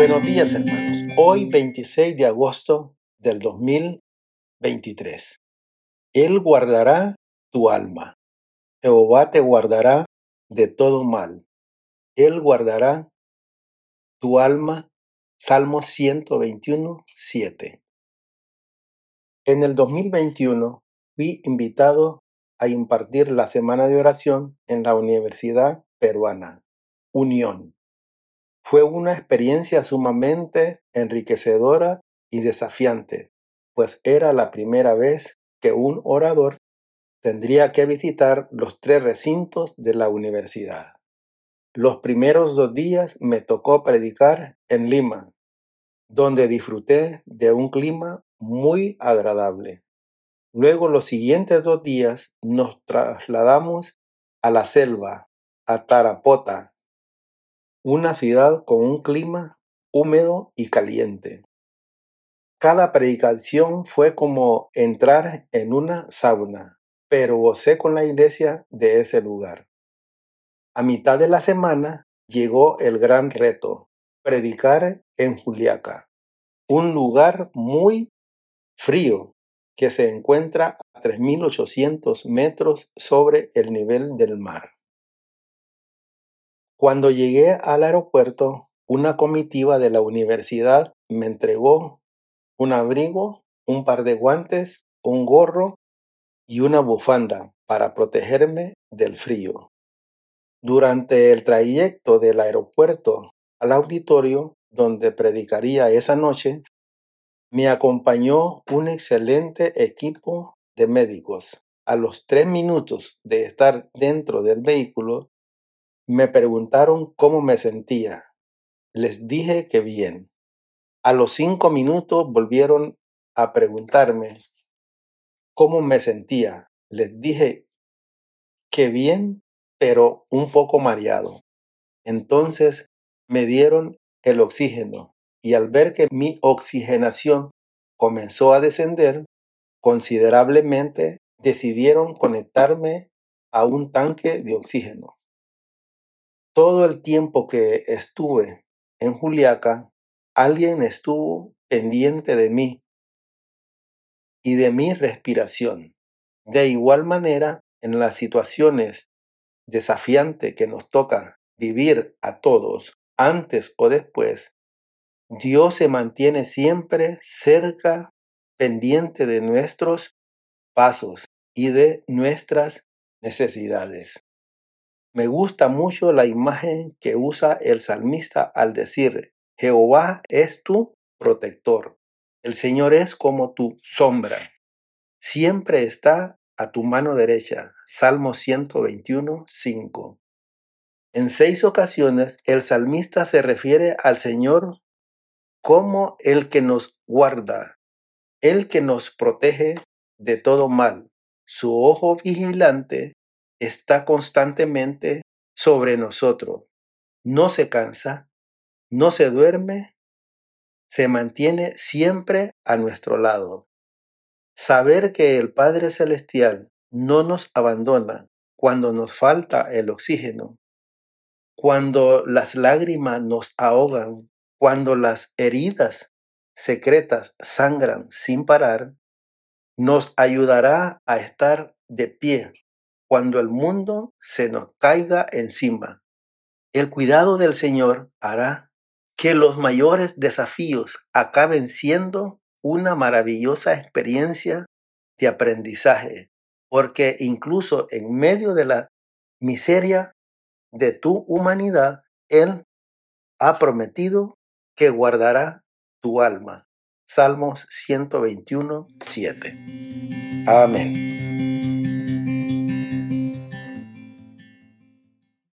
Buenos días hermanos. Hoy 26 de agosto del 2023. Él guardará tu alma. Jehová te guardará de todo mal. Él guardará tu alma. Salmo 121, 7. En el 2021 fui invitado a impartir la semana de oración en la Universidad Peruana, Unión. Fue una experiencia sumamente enriquecedora y desafiante, pues era la primera vez que un orador tendría que visitar los tres recintos de la universidad. Los primeros dos días me tocó predicar en Lima, donde disfruté de un clima muy agradable. Luego los siguientes dos días nos trasladamos a la selva, a Tarapota, una ciudad con un clima húmedo y caliente. Cada predicación fue como entrar en una sauna, pero gocé con la iglesia de ese lugar. A mitad de la semana llegó el gran reto, predicar en Juliaca, un lugar muy frío que se encuentra a 3.800 metros sobre el nivel del mar. Cuando llegué al aeropuerto, una comitiva de la universidad me entregó un abrigo, un par de guantes, un gorro y una bufanda para protegerme del frío. Durante el trayecto del aeropuerto al auditorio donde predicaría esa noche, me acompañó un excelente equipo de médicos. A los tres minutos de estar dentro del vehículo, me preguntaron cómo me sentía. Les dije que bien. A los cinco minutos volvieron a preguntarme cómo me sentía. Les dije que bien, pero un poco mareado. Entonces me dieron el oxígeno y al ver que mi oxigenación comenzó a descender considerablemente, decidieron conectarme a un tanque de oxígeno. Todo el tiempo que estuve en Juliaca, alguien estuvo pendiente de mí y de mi respiración. De igual manera, en las situaciones desafiantes que nos toca vivir a todos, antes o después, Dios se mantiene siempre cerca, pendiente de nuestros pasos y de nuestras necesidades. Me gusta mucho la imagen que usa el salmista al decir, Jehová es tu protector. El Señor es como tu sombra. Siempre está a tu mano derecha. Salmo 121, 5. En seis ocasiones el salmista se refiere al Señor como el que nos guarda, el que nos protege de todo mal. Su ojo vigilante está constantemente sobre nosotros. No se cansa, no se duerme, se mantiene siempre a nuestro lado. Saber que el Padre Celestial no nos abandona cuando nos falta el oxígeno, cuando las lágrimas nos ahogan, cuando las heridas secretas sangran sin parar, nos ayudará a estar de pie cuando el mundo se nos caiga encima. El cuidado del Señor hará que los mayores desafíos acaben siendo una maravillosa experiencia de aprendizaje, porque incluso en medio de la miseria de tu humanidad, Él ha prometido que guardará tu alma. Salmos 121, 7. Amén.